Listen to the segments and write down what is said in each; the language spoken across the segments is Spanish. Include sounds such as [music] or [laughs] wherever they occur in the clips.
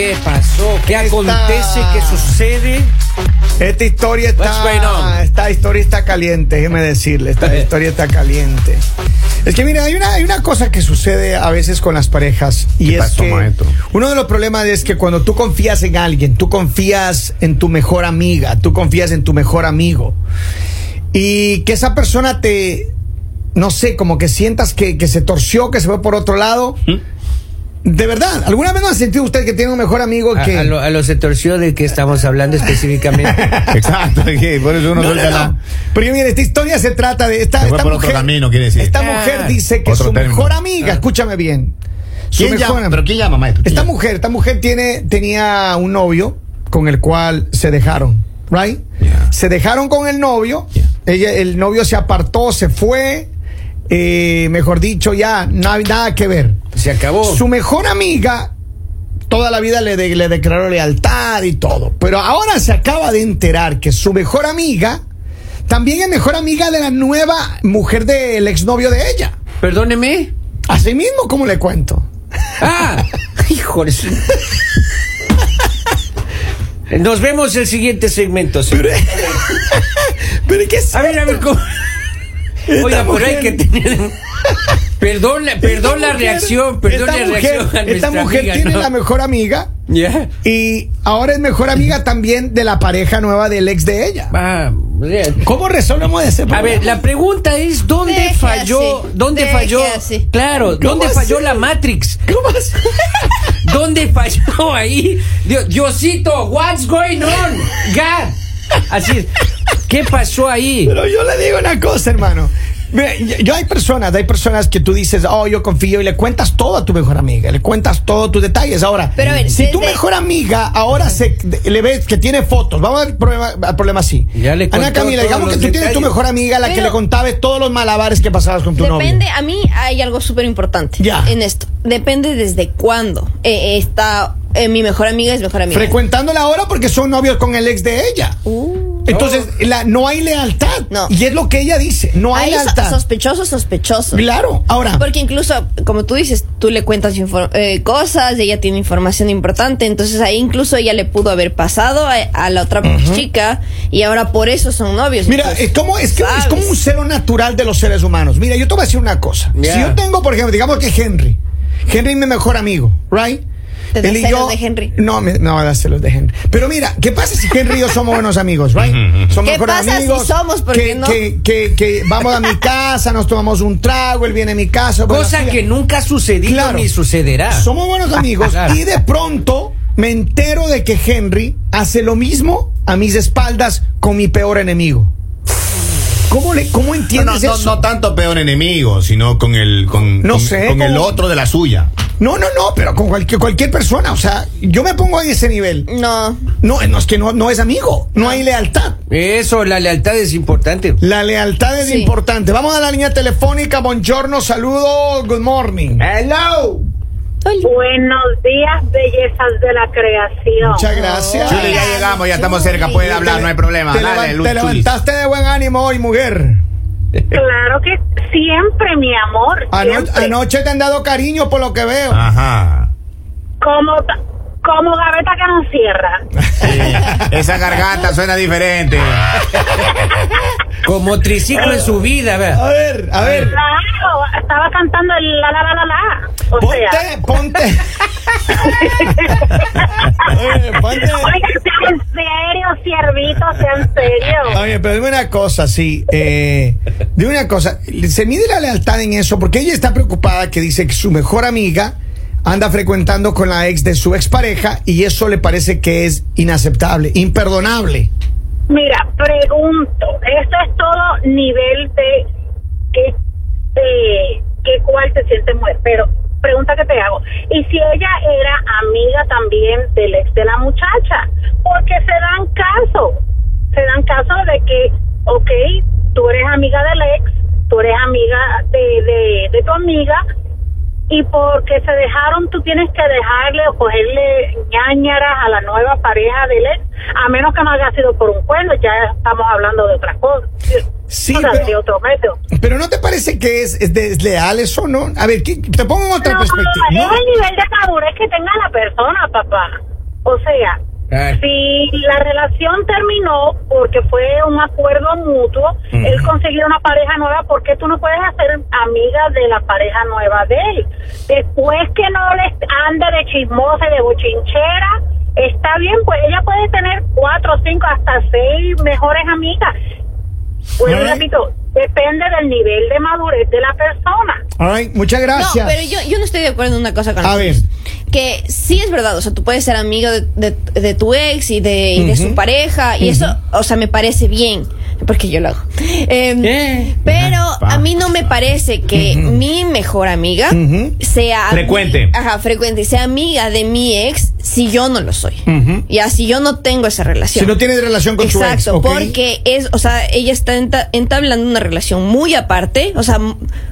qué pasó? ¿Qué Esta- acontece? ¿Qué sucede? Esta historia está, on? esta historia está caliente, déjeme decirle, esta [laughs] historia está caliente. Es que mira, hay una, hay una cosa que sucede a veces con las parejas y ¿Qué es pasó, que maestro? uno de los problemas es que cuando tú confías en alguien, tú confías en tu mejor amiga, tú confías en tu mejor amigo y que esa persona te, no sé, como que sientas que, que se torció, que se fue por otro lado. De verdad, ¿alguna vez no ha sentido usted que tiene un mejor amigo que... a lo, a lo se torció de que estamos hablando específicamente. [laughs] Exacto, por eso uno No, no, suelta no. la- Porque mire, esta historia se trata de esta, esta por mujer. otro camino, quiere decir. Esta Ah, mujer dice que otro su término. mejor amiga, Ah. escúchame bien. Su ¿Quién mejor llama? am- ¿Pero quién llama, maestro? Esta ¿Quién mujer, esta mujer tiene, tenía un novio con el cual se dejaron, right? Yeah. Se dejaron con el novio. Yeah. Ella, el novio se apartó, se fue. eh, mejor dicho, ya no hay nada que ver. Se acabó. Su mejor amiga toda la vida le, de- le declaró lealtad y todo. Pero ahora se acaba de enterar que su mejor amiga también es mejor amiga de la nueva mujer del exnovio de ella. Perdóneme. Así mismo, como le cuento. Ah, [laughs] su- Nos vemos el siguiente segmento. señor. [laughs] Pero ¿qué es? A ver, a ver cómo. Oiga, por ahí que tener. Perdón, la- perdón la mujer- reacción, perdón esta la mujer- reacción a Esta mujer amiga, tiene ¿no? la mejor amiga y ahora es mejor amiga también de la pareja nueva del ex de ella. Ya. ¿Cómo resolvemos ese A problema? ver, la pregunta es ¿dónde Deje falló? así, ¿Dónde deje falló? así. Claro, ¿Cómo ¿dónde así? falló la Matrix? ¿Cómo así? [laughs] ¿Dónde falló ahí? Dios, Diosito, what's going on? God. Así es. ¿Qué pasó ahí? Pero yo le digo una cosa, hermano. Ve, Yo, yo hay personas, hay personas que tú dices, oh, yo confío y le cuentas todo a tu mejor amiga, le cuentas todos tus detalles. Ahora, Pero a ver, si tu mejor amiga ahora se le ves que tiene fotos, vamos al problema, al problema así. Ya le Ana Camila, digamos que tú tienes tu mejor amiga, la que le contabas todos los malabares que pasabas con tu Depende, novio. a mí hay algo súper importante Ya. en esto. Depende desde cuándo eh, está eh, mi mejor amiga es mejor amiga. Frecuentándola ahora porque son novios con el ex de ella. Uh. Entonces, la, no hay lealtad. No. Y es lo que ella dice, no hay so- lealtad. sospechoso, sospechoso. Claro, ahora. Porque incluso, como tú dices, tú le cuentas eh, cosas, ella tiene información importante, entonces ahí incluso ella le pudo haber pasado a, a la otra chica y ahora por eso son novios. Mira, Entonces, es como, es, que, es como un celo natural de los seres humanos. Mira, yo te voy a decir una cosa. Si yo tengo, por ejemplo, digamos que Henry. Henry es mi mejor amigo, ¿right? Te da Él y celos yo- de Henry. No, me, no, da celos de Henry. Pero mira, ¿qué pasa si Henry y yo somos buenos amigos, right? [laughs] Somos ¿Qué mejores pasa si amigos. somos? ¿Por que, no? que, que, que vamos a mi casa, nos tomamos un trago, él viene a mi casa. Cosa que nunca ha sucedido Claro. ni sucederá. somos buenos amigos Claro. y de pronto me entero de que Henry hace lo mismo a mis espaldas con mi peor enemigo. ¿Cómo, le, cómo No, no, entiendes no, eso? no tanto peor enemigo, sino con el con, No con- sé, con el otro de la suya. No, no, no, pero con cualquier, cualquier persona. O sea, yo me pongo en ese nivel. No. No, no es que no, no es amigo. No hay lealtad. Eso, la lealtad es importante. La lealtad es Sí. importante. Vamos a la línea telefónica. Buongiorno, saludo, good morning. Hello. Buenos días, bellezas de la creación. Muchas gracias. Chuli, ya llegamos, ya estamos cerca, puede hablar, no hay problema. Te, Dale, te levantaste de buen ánimo hoy, mujer. Claro que siempre, mi amor. Ano- siempre. anoche te han dado cariño por lo que veo. Ajá. Como, como gaveta que no cierra. Sí, esa garganta suena diferente. [laughs] Como triciclo en su vida, A ¿verdad? ver, a ver. Claro, estaba cantando el la la la la la. O sea, Ponte, ponte. [laughs] Oye, ponte. oiga, sea en serio, ciervito, sea en serio. Oye, pero dime una cosa, sí. Eh, dime una cosa. Se mide la lealtad en eso porque ella está preocupada que dice que su mejor amiga anda frecuentando con la ex de su expareja y eso le parece que es inaceptable, imperdonable. Mira, pregunto, esto es todo nivel de que de cuál se siente mujer, pero pregunta que te hago, y si ella era amiga también del ex de la muchacha, porque se dan caso, se dan caso de que, ok, tú eres amiga del ex, tú eres amiga de, de, de tu amiga, y porque se dejaron tú tienes que dejarle o cogerle ñañaras a la nueva pareja del ex, a menos que no haya sido por un cuerno, ya estamos hablando de otra cosa. Sí, o sea, pero- de otro método. Pero ¿no te parece que es, es desleal eso, no? A ver, ¿qué- te pongo en otra No, perspectiva. es ¿no? el nivel de madurez que tenga la persona, papá. O sea, Si la relación terminó porque fue un acuerdo mutuo, él consiguió una pareja nueva, ¿por qué tú no puedes hacer amiga de la pareja nueva de él? Después que no les ande de chismosa y de bochinchera, está bien, pues ella puede tener cuatro, cinco, hasta seis mejores amigas. Pues Alright. repito, depende del nivel de madurez de la persona. All right, muchas gracias. No, pero yo, yo no estoy de acuerdo en una cosa con A ver. Que sí es verdad, o sea, tú puedes ser amigo de, de- de tu ex y de, y de su pareja, y eso, o sea, me parece bien, porque yo lo hago. Em, Eh. Pero a mí no me parece que mi mejor amiga sea. Frecuente. Ajá, frecuente, sea amiga de mi ex si yo no lo soy. Y así yo no tengo esa relación. Si no tienes relación con tu ex. Exacto, porque es, o sea, ella está enta- entablando una relación muy aparte, o sea,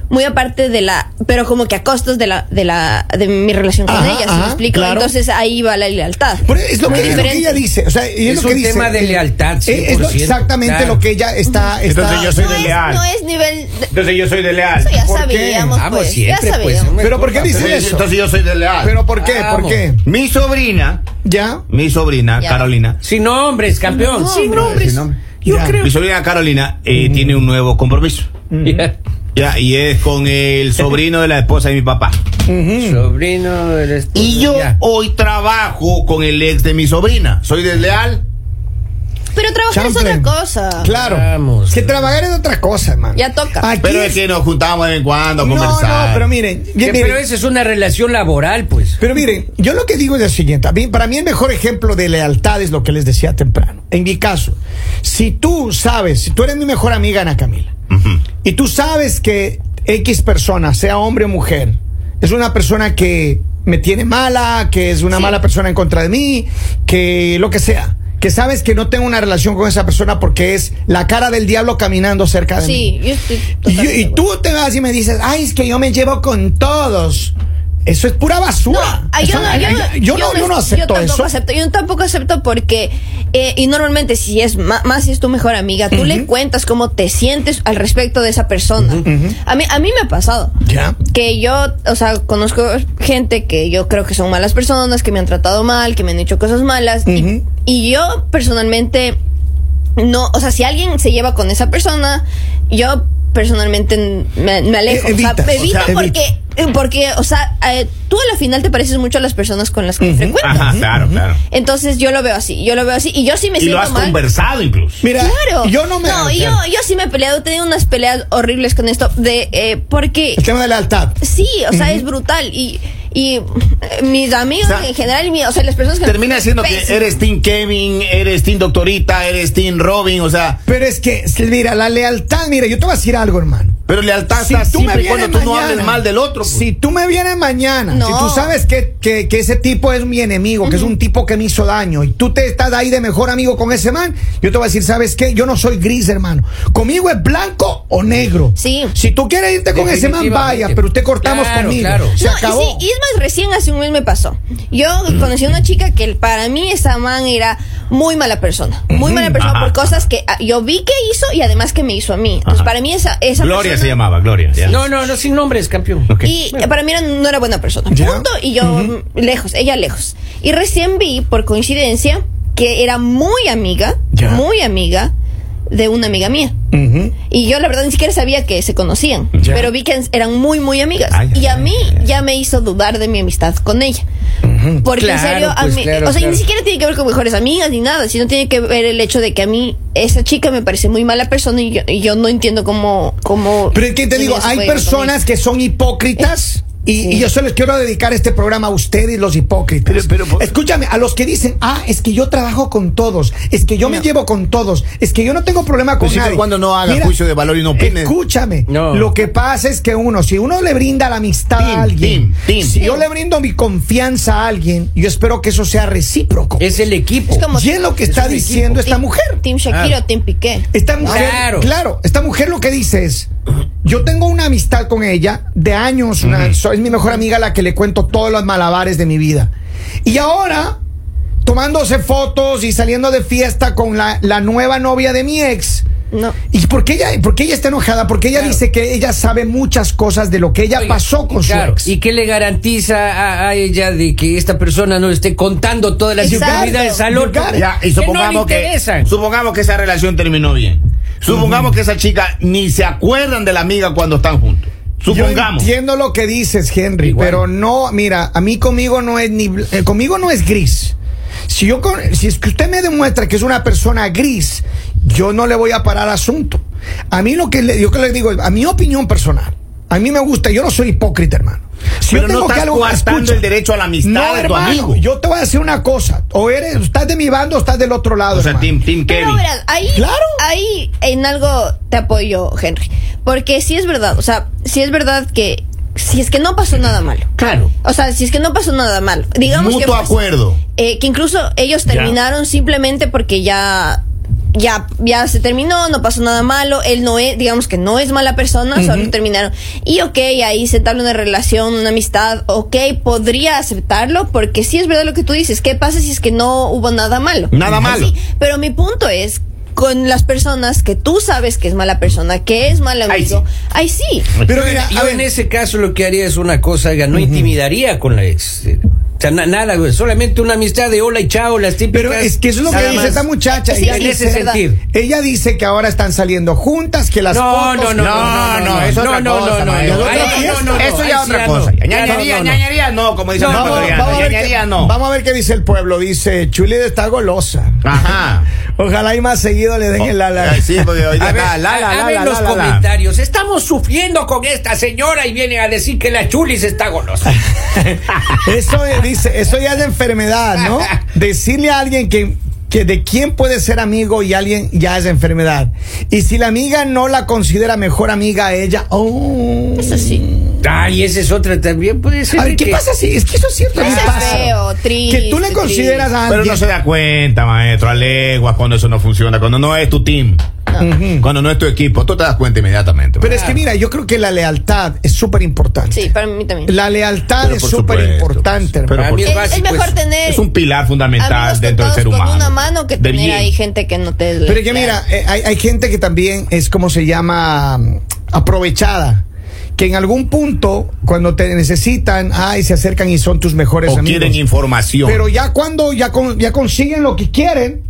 muy aparte de la, pero como que a costos de la, de la, de mi relación con Ajá, ella, ¿sí ajá, me explico? claro. Entonces ahí va la lealtad. Pero es lo que, es lo que ella dice. O sea, ella Es lo que un dice, tema de lealtad, eh, Es lo- 100%, exactamente claro. lo que ella está. está Entonces yo soy no, de es, leal. no es nivel, de- Entonces yo soy de leal. eso ya ¿Por qué? sabíamos, Vamos pues, siempre, ya pues. Pero ¿por qué dice eso? entonces yo soy de leal. ¿Pero por qué? ¿Por qué? mi sobrina, ¿Ya? mi sobrina, Ya. Carolina, Sin nombres, campeón. Sin nombres. Sin nombre. Yo Ya. creo. mi sobrina Carolina eh, tiene un nuevo compromiso. Ya. Ya, y es con el [laughs] sobrino de la esposa de mi papá. Sobrino del esposo, Y yo ya. hoy trabajo con el ex de mi sobrina. ¿Soy desleal? Pero trabajar es otra cosa. Claro. Vamos. que trabajar es otra cosa, hermano. Ya toca. Aquí Pero es que nos juntamos de vez en cuando a No, conversar. no, pero miren, Que- miren, pero esa es una relación laboral, pues. Pero miren, yo lo que digo es lo siguiente. A mí- para mí el mejor ejemplo de lealtad es lo que les decía temprano. En mi caso, si tú sabes, si tú eres mi mejor amiga, Ana Camila, y tú sabes que X persona, sea hombre o mujer, es una persona que me tiene mala, que es una Sí. mala persona en contra de mí, que lo que sea. Que sabes que no tengo una relación con esa persona porque es la cara del diablo caminando cerca de mí. Sí, yo estoy Y, y tú te vas y me dices, ay, es que yo me llevo con todos. Eso es pura basura. Yo, no, yo, no, yo no, yo no acepto yo tampoco eso. acepto, yo tampoco acepto porque, eh, y normalmente si es más, si es tu mejor amiga, tú le cuentas cómo te sientes al respecto de esa persona. a, mí, a mí me ha pasado. Ya. Que yo, o sea, conozco gente que yo creo que son malas personas, que me han tratado mal, que me han hecho cosas malas. y, yo personalmente, no, o sea, si alguien se lleva con esa persona, yo personalmente me, me alejo. E- o sea, evitas, me o evito sea, porque, porque, o sea, eh, tú a la final te pareces mucho a las personas con las que frecuentas. Ajá, claro, claro. Entonces yo lo veo así, yo lo veo así y yo sí me Y lo siento has mal. conversado incluso. Mira, Claro. yo no me. y yo, yo sí me he peleado, he tenido unas peleas horribles con esto de eh, porque El tema de lealtad. sí, o sea, es brutal y y eh, mis amigos O sea, en general, y mi- o sea, las personas que Termina siendo que eres Team Kevin, eres Team Doctorita, eres Team Robin, o sea, Pero es que, mira, la lealtad, mira, yo te voy a decir algo, hermano. Pero lealtad Si está tú me siempre y cuando vienes tú no mañana, hables mal del otro. pues. Si tú me vienes mañana, No. si tú sabes que, que, que ese tipo es mi enemigo, que es un tipo que me hizo daño, y tú te estás ahí de mejor amigo con ese man, yo te voy a decir, ¿sabes qué? Yo no soy gris, hermano. Conmigo es blanco o negro. Sí. Si tú quieres irte con ese man, vaya, pero usted cortamos Claro, conmigo. claro. Se No, y acabó. sí, y es más, recién hace un mes me pasó. Yo conocí a una chica que para mí esa man era muy mala persona. Muy mala persona Ajá. por cosas que ah, yo vi que hizo y además que me hizo a mí. Entonces, Ajá. para mí esa, esa Gloria persona- se llamaba, Gloria. ya. No, no, no, sin nombres, campeón. Y para mí era- no era buena persona. Ya. Punto. Y yo lejos, ella lejos. Y recién vi, por coincidencia, que era muy amiga, Ya. muy amiga de una amiga mía. Y yo la verdad ni siquiera sabía que se conocían, Ya. pero vi que eran muy, muy amigas. Ay, y a mí ay. ya me hizo dudar de mi amistad con ella. Porque en serio, a pues, mí, claro, o sea, claro. ni siquiera tiene que ver con mejores amigas ni nada, sino tiene que ver el hecho de que a mí esa chica me parece muy mala persona y yo, y yo no entiendo cómo... cómo Pero es que te digo, hay personas que son hipócritas. Y, y yo se les quiero dedicar este programa a ustedes, los hipócritas. Pero- pero- Escúchame, a los que dicen, ah, es que yo trabajo con todos, es que yo me llevo con todos, es que yo no tengo problema con Pues siempre nadie. cuando no haga juicio de valor y no opine. Escúchame, No. lo que pasa es que uno, si uno le brinda la amistad Team, a alguien, team, team. si yo le brindo mi confianza a alguien, yo espero que eso sea recíproco. Es el equipo. Es como- y es lo que es está diciendo equipo. esta mujer. Team Shakira o Team Piqué. Esta mujer, Claro. claro. esta mujer lo que dice es, yo tengo una amistad con ella de años, una- es mi mejor amiga a la que le cuento todos los malabares de mi vida. Y ahora, tomándose fotos y saliendo de fiesta con la, la nueva novia de mi ex. No. ¿Y por qué ella, por qué ella está enojada? Porque ella Claro. dice que ella sabe muchas cosas de lo que ella Oiga, pasó con claro, su ex. ¿Y qué le garantiza a, a ella de que esta persona no le esté contando todas las intimidades al otro? Ya, y que no le supongamos que, supongamos que esa relación terminó bien. Supongamos que esa chica ni se acuerdan de la amiga cuando están juntos. Supongamos. Yo entiendo lo que dices, Henry, Igual. pero no, mira, a mí conmigo no es ni eh, conmigo no es gris. Si yo con- si es que usted me demuestra que es una persona gris, yo no le voy a parar asunto. A mí lo que le, yo que le digo, a mi opinión personal, a mí me gusta, yo no soy hipócrita, hermano. Si Pero yo no tengo que estás algo, escucha. el derecho a la amistad no, de tu hermano, amigo. Yo te voy a decir una cosa, o eres, estás de mi bando o estás del otro lado. O sea, team Pero Kevin. verás, ahí, Claro. ahí en algo te apoyo, Henry. Porque si es verdad, o sea, si es verdad que si es que no pasó nada malo. Claro. O sea, si es que no pasó nada malo. Digamos Mutuo que pues, acuerdo. eh, que incluso ellos terminaron simplemente porque ya ya ya se terminó, no pasó nada malo, él no es, digamos que no es mala persona, solo terminaron. Y ok, ahí se tabla una relación, una amistad, ok, podría aceptarlo porque sí es verdad lo que tú dices, ¿qué pasa si es que no hubo nada malo? Nada Ahí malo. sí. Pero mi punto es con las personas que tú sabes que es mala persona, que es mal amigo, ahí sí. Pero mira, yo a ver, en ese caso lo que haría es una cosa, oiga, no intimidaría con la ex. Eh, O sea, na- nada, güey, solamente una amistad de hola y chao, las típicas. pero es que eso es lo que dice más. esta muchacha. Sí, ella, en sí, ese sentido. ella dice que ahora están saliendo juntas, que las No, fotos- no, no, no, no, no, es no, otra no, cosa, no, no, maestro. no, Otra ahí fiesta. no, no, Eso ya es otra no. cosa. Ñañería, no, no, no. ñañería no, como dice no, ecuatoriano. vamos, a ver qué, no. vamos a ver qué dice el pueblo. Dice, Chuli está golosa. Ajá. Ojalá y más seguido le den el la, la. Ay, Sí, porque [laughs] hoy A ver, la, la, la, hagan la, los la, la. comentarios. Estamos sufriendo con esta señora y viene a decir que la chulis está golosa. [laughs] Eso eh, dice, eso ya es de enfermedad, ¿no? [laughs] Decirle a alguien que, que de quién puede ser amigo y alguien ya es enfermedad. Y si la amiga no la considera mejor amiga a ella, oh. Eso sí. Ay, esa es otra también puede ser. A ver, ¿qué que- pasa si? Es que eso es cierto. Eso ¿qué es pasa? feo, triste, Que tú le consideras a Pero no se da cuenta, maestro, a leguas cuando eso no funciona, cuando no es tu team, Cuando no es tu equipo, tú te das cuenta inmediatamente. Pero es que mira, yo creo que la lealtad es súper importante. Sí, para mí también. La lealtad Pero es súper supuesto, importante, pues. hermano. Para mí es, es es básico, mejor es- tener es un pilar fundamental dentro del ser con humano. una mano que De tener bien. ahí gente que no te Pero que mira, eh, hay, hay gente que también es como se llama aprovechada. Que en algún punto, cuando te necesitan, ay, se acercan y son tus mejores o amigos. quieren información. Pero ya cuando ya, con- ya consiguen lo que quieren,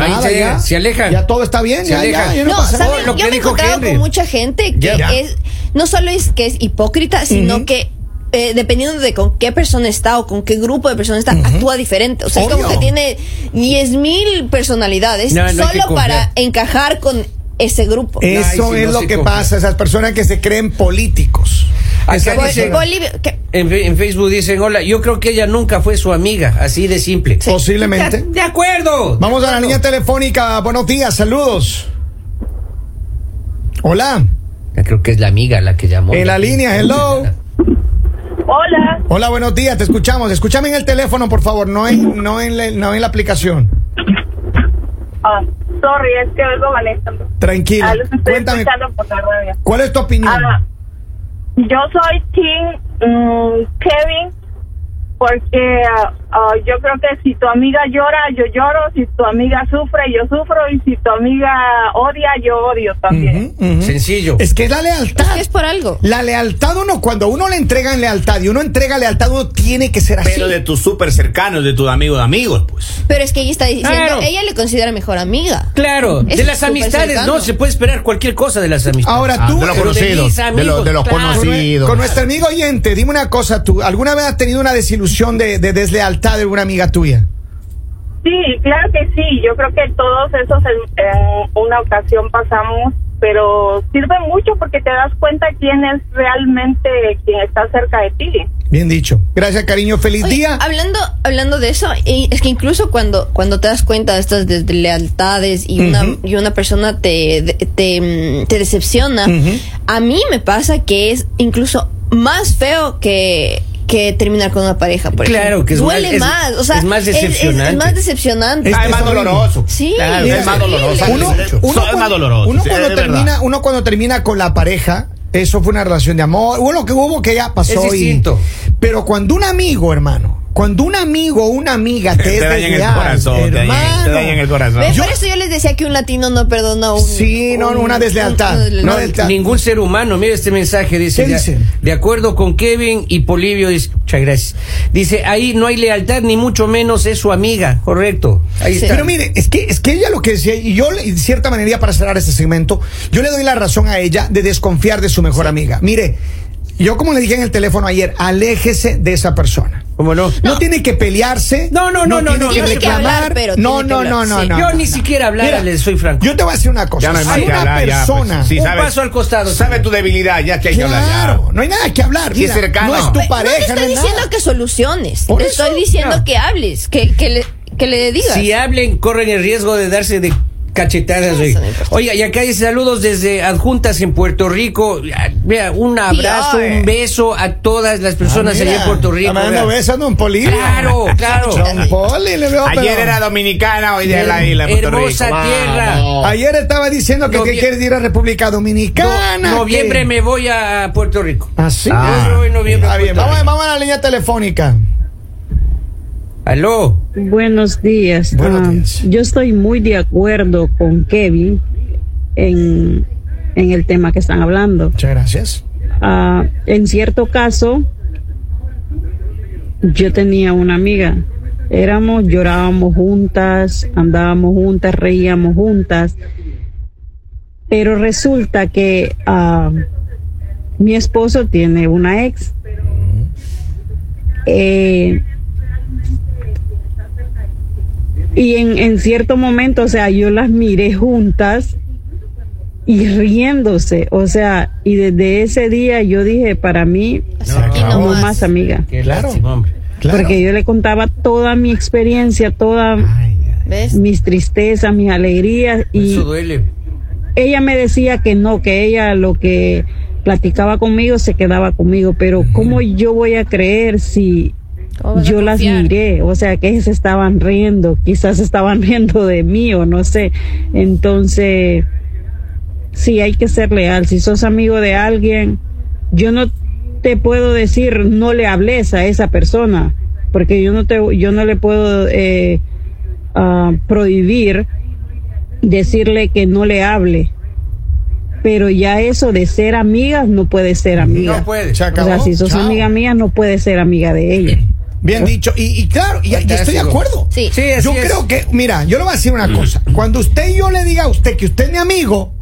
Ahí nada, se- ya, se alejan. Ya todo está bien, Se ya, alejan. ya, ya no, No, pasa ¿saben? nada. lo que Yo me he encontrado Henry. con mucha gente que Ya. es no solo es que es hipócrita, sino que eh, dependiendo de con qué persona está o con qué grupo de personas está, actúa diferente. O sea, es como que tiene 10.000 personalidades No, no hay que solo para encajar con ese grupo. Eso Ay, es no lo que confía. pasa, esas personas que se creen políticos. En, Facebook dicen, hola, yo creo que ella nunca fue su amiga, así de simple. Posiblemente. De, de acuerdo. Vamos a la línea telefónica. Buenos días, saludos. Hola. Ya Creo que es la amiga la que llamó. En la línea, hello. Hola, Hola, buenos días, te escuchamos. Escúchame en el teléfono, por favor, no en, no en, la, no en la aplicación. Ah, sorry, es que oigo Vanessa. Tranquila. Ah, Cuéntame, escuchando por la radio. ¿cuál es tu opinión? Ah, yo soy Team mm, Kevin porque ah, yo creo que si tu amiga llora, yo lloro, si tu amiga sufre, yo sufro y si tu amiga odia, yo odio también. Sencillo. Es que es la lealtad. Es que es por algo. La lealtad uno, cuando uno le entrega lealtad y uno entrega lealtad, uno tiene que ser así. Pero de tus súper cercanos, de tus amigos de amigos, pues. Pero es que ella está diciendo, Claro. ella le considera mejor amiga. Claro, Es de las amistades cercano. no se puede esperar cualquier cosa de las amistades. Ahora Ah, tú, de los conocidos, mis de, amigos, los, de los claro. con, nue- conocidos. con nuestro amigo oyente, dime una cosa, tú, ¿alguna vez has tenido una desilusión de, de deslealtad de una amiga tuya? Sí, claro que sí. Yo creo que todos esos en, en una ocasión pasamos, pero sirve mucho porque te das cuenta quién es realmente quien está cerca de ti. Bien dicho. Gracias, cariño. Feliz Oye, día. Hablando, hablando de eso, y es que incluso cuando, cuando te das cuenta de estas deslealtades y, una, y una persona te, de- te, te decepciona, a mí me pasa que es incluso más feo que, que terminar con una pareja, por Claro, ejemplo. que es Duele más- es- más, o sea, es más es, es- es decepcionante. más decepcionante. Es- Ah, es más doloroso. Sí, Claro, es más doloroso. Uno, es más cuando- doloroso, Uno cuando termina, uno cuando termina con la pareja, eso fue una relación de amor. Bueno, que hubo que ya pasó. Es y- distinto. pero cuando un amigo, hermano, cuando un amigo o una amiga te, [laughs] Te es dañan el desleal, corazón, te dañan- hermano, te dañan el corazón. Yo- Por eso yo les decía que un latino no perdona un. Sí, no, una deslealtad. una deslealtad. No, deslealtad. Ningún ser humano, mira este mensaje, dice, ¿Qué de, dice? de acuerdo con Kevin y Polivio, dice, muchas gracias. Dice, ahí no hay lealtad, ni mucho menos es su amiga, correcto. Ahí Sí. está. Pero mire, es que, es que ella lo que decía, y yo, de cierta manera, para cerrar este segmento, yo le doy la razón a ella de desconfiar de su mejor amiga. Mire, yo como le dije en el teléfono ayer, aléjese de esa persona. ¿Cómo no? No, tiene que pelearse. No, no, no, no, no, tiene que reclamar. hablar, pero no, tiene que no, hablar, no, no, sí. no. Yo ni siquiera hablar, les soy franco. Yo te voy a decir una cosa. Ya no hay más si que una hablar, ya, pues. persona. Sí, Un sabes- paso al costado. Sabe tu debilidad, ya que hay que hablar ya. no hay nada que hablar. Mira, cercano. No es tu pareja. no te estoy es diciendo nada. que soluciones. Por te eso, estoy diciendo no. que hables, que, que, le, que le digas. Si hablen, corren el riesgo de darse de cachetadas. Oiga. Oiga, y acá hay saludos desde Adjuntas en Puerto Rico. Ah, Vea, un abrazo, un beso a todas las personas Ah, allá en Puerto Rico. está mandando besos a Don Polillo. Claro, [laughs] claro. Poli, le veo, Ayer pero- era dominicana, hoy de la isla Hermosa Rico. tierra. Vamos. Ayer estaba diciendo que, Novie- que quieres ir a República Dominicana. No- noviembre que- me voy a Puerto Rico. ¿Ah, sí? Ah. En noviembre Está bien, vamos, Rico. vamos a la línea telefónica. Aló. Buenos días. Buenos Ah, días. Yo estoy muy de acuerdo con Kevin en, en el tema que están hablando. Muchas gracias. Ah, en cierto caso, yo tenía una amiga. Éramos, llorábamos juntas, andábamos juntas, reíamos juntas. Pero resulta que ah, mi esposo tiene una ex. Eh, y en, en cierto momento, o sea, yo las miré juntas y riéndose, o sea, y desde ese día yo dije, para mí, no nomás. más amiga. Claro. Porque yo le contaba toda mi experiencia, todas mis tristezas, mis alegrías, y Eso duele. ella me decía que no, que ella lo que platicaba conmigo se quedaba conmigo, pero ¿cómo yo voy a creer si ¿Cómo vas a yo las miré? O sea, que se estaban riendo, quizás estaban [laughs] riendo de mí o no sé. Entonces, sí, hay que ser leal. Si sos amigo de alguien, yo no te puedo decir no le hables a esa persona, porque yo no te, yo no le puedo eh, ah, prohibir decirle que no le hable. Pero ya eso de ser amigas no puede ser amiga. No puede. Se O sea, si sos Chao. amiga mía, no puedes ser amiga de ella. Bien dicho. Y, y claro, y, y estoy de acuerdo. Sí. Sí, así Yo es. creo que, mira, yo le voy a decir una cosa. Cuando usted y yo le diga a usted que usted es mi amigo,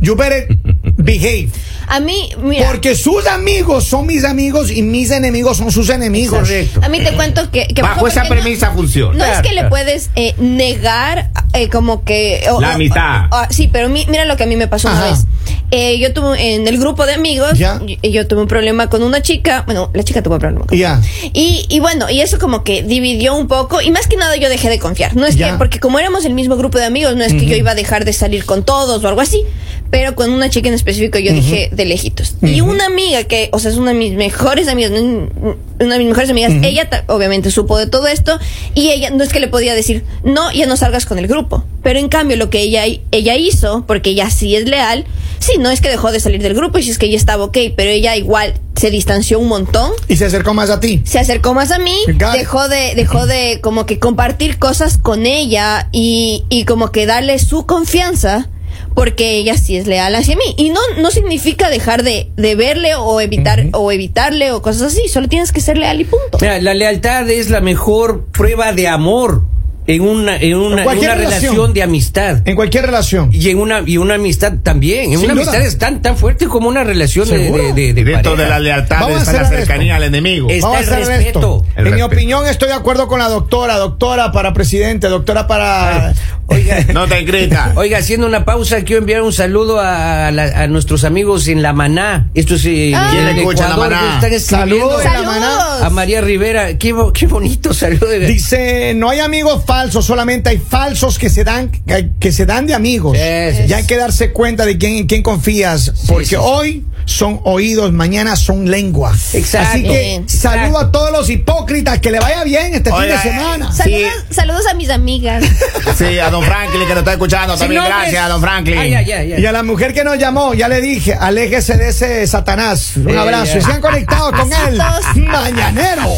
you better [laughs] behave. A mí, mira. Porque sus amigos son mis amigos y mis enemigos son sus enemigos. Correcto. A mí te cuento que, que Bajo esa porque no- premisa funciona. No es que le puedes eh, negar eh, como que... o- La mitad. o- o- sí, pero mi- mira lo que a mí me pasó Ajá. una vez. Eh, yo tuve en el grupo de amigos, Ya. yo, yo tuve un problema con una chica, bueno, la chica tuvo un problema con Ya. y, y bueno, y eso como que dividió un poco, y más que nada yo dejé de confiar. No es Ya. que, porque como éramos el mismo grupo de amigos, no es que yo iba a dejar de salir con todos o algo así, pero con una chica en específico yo dije de lejitos. Y una amiga que, o sea, es una de mis mejores amigas, una de mis mejores amigas, ella obviamente supo de todo esto, y ella no es que le podía decir, no, ya no salgas con el grupo. Pero en cambio lo que ella, ella hizo, porque ella sí es leal, sí, no es que dejó de salir del grupo, y si es que ella estaba ok, pero ella igual se distanció un montón Y se acercó más a ti. se acercó más a mí, dejó de, dejó de como que compartir cosas con ella y, y como que darle su confianza porque ella sí es leal hacia mí. Y no, no significa dejar de, de verle o evitar, o evitarle o cosas así, solo tienes que ser leal y punto. Mira, la lealtad es la mejor prueba de amor en una, en una, en cualquier una relación. relación. de amistad. En cualquier relación. Y en una, y una amistad también. En Sin una duda. amistad es tan, tan fuerte como una relación de, ¿Seguro? de, de- de Dentro pareja. de la lealtad Vamos a está la hacer cercanía esto. al enemigo. Es- Vamos a Está el hacer respeto. esto. El en mi opinión, estoy de acuerdo con la doctora. Doctora para presidente, doctora para. Oiga, [laughs] No te grita. Oiga, haciendo una pausa, quiero enviar un saludo a, la- a nuestros amigos en La Maná. Esto es eh, Ah. en ¿Quién escucha La Maná? que están escribiendo. Saludos. en La Maná. A María Rivera. Qué, bo- qué bonito saludo. de- Dice, no hay amigos falsos, solamente hay falsos que se dan, que, que se dan de amigos. Ya hay que darse cuenta de quién, en quién confías, porque sí. hoy son oídos, mañana son lengua. Exacto. Así que Exacto. saludo a todos los hipócritas, que le vaya bien este Oiga, fin de semana. eh, Saludos, saludos a mis amigas. [laughs] Sí, a don Franklin que nos está escuchando también. Gracias a don Franklin. Ay, ay, ay, ay. Y a la mujer que nos llamó, ya le dije, aléjese de ese Satanás. Un Sí, abrazo. Y sean conectados con él. Mañanero.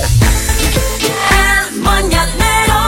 El mañanero